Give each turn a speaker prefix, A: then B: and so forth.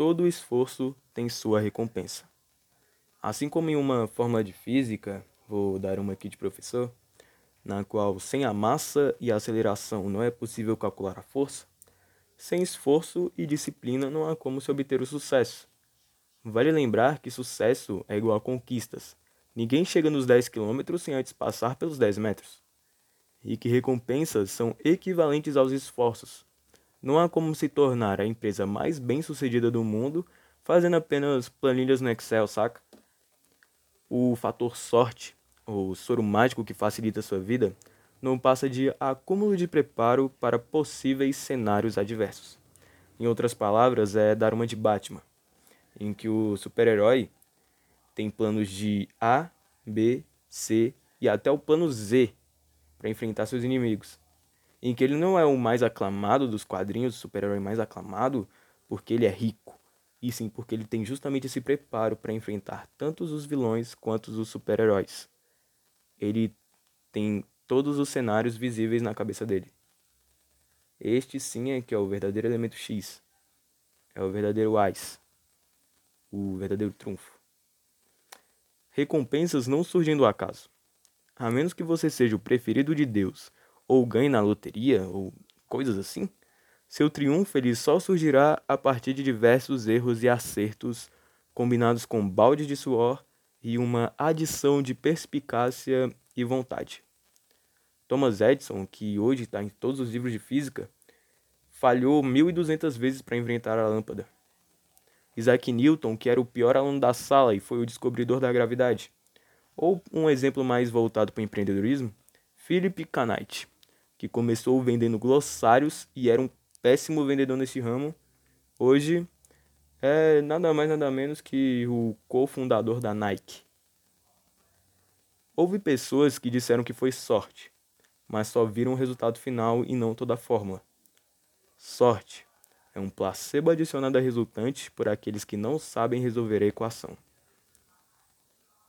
A: todo esforço tem sua recompensa. Assim como em uma fórmula de física, vou dar uma aqui de professor, na qual sem a massa e a aceleração não é possível calcular a força, sem esforço e disciplina não há como se obter o sucesso. Vale lembrar que sucesso é igual a conquistas. Ninguém chega nos 10 km sem antes passar pelos 10 metros. E que recompensas são equivalentes aos esforços. Não há como se tornar a empresa mais bem sucedida do mundo fazendo apenas planilhas no Excel, saca? O fator sorte, o soro mágico que facilita a sua vida, não passa de acúmulo de preparo para possíveis cenários adversos. Em outras palavras, é dar uma de Batman, em que o super-herói tem planos de A, B, C e até o plano Z para enfrentar seus inimigos. Em que ele não é o mais aclamado dos quadrinhos, o super-herói mais aclamado, porque ele é rico, e sim porque ele tem justamente esse preparo para enfrentar tanto os vilões quanto os super-heróis. Ele tem todos os cenários visíveis na cabeça dele. Este sim é que é o verdadeiro elemento X. É o verdadeiro AIS. O verdadeiro trunfo. Recompensas não surgem do acaso. A menos que você seja o preferido de Deus, ou ganhe na loteria, ou coisas assim, seu triunfo ele só surgirá a partir de diversos erros e acertos combinados com balde de suor e uma adição de perspicácia e vontade. Thomas Edison, que hoje está em todos os livros de física, falhou 1.200 vezes para inventar a lâmpada. Isaac Newton, que era o pior aluno da sala e foi o descobridor da gravidade. Ou um exemplo mais voltado para o empreendedorismo, Philip Knight, que começou vendendo glossários e era um péssimo vendedor nesse ramo, hoje é nada mais nada menos que o cofundador da Nike. Houve pessoas que disseram que foi sorte, mas só viram o resultado final e não toda a fórmula. Sorte é um placebo adicionado a resultante por aqueles que não sabem resolver a equação.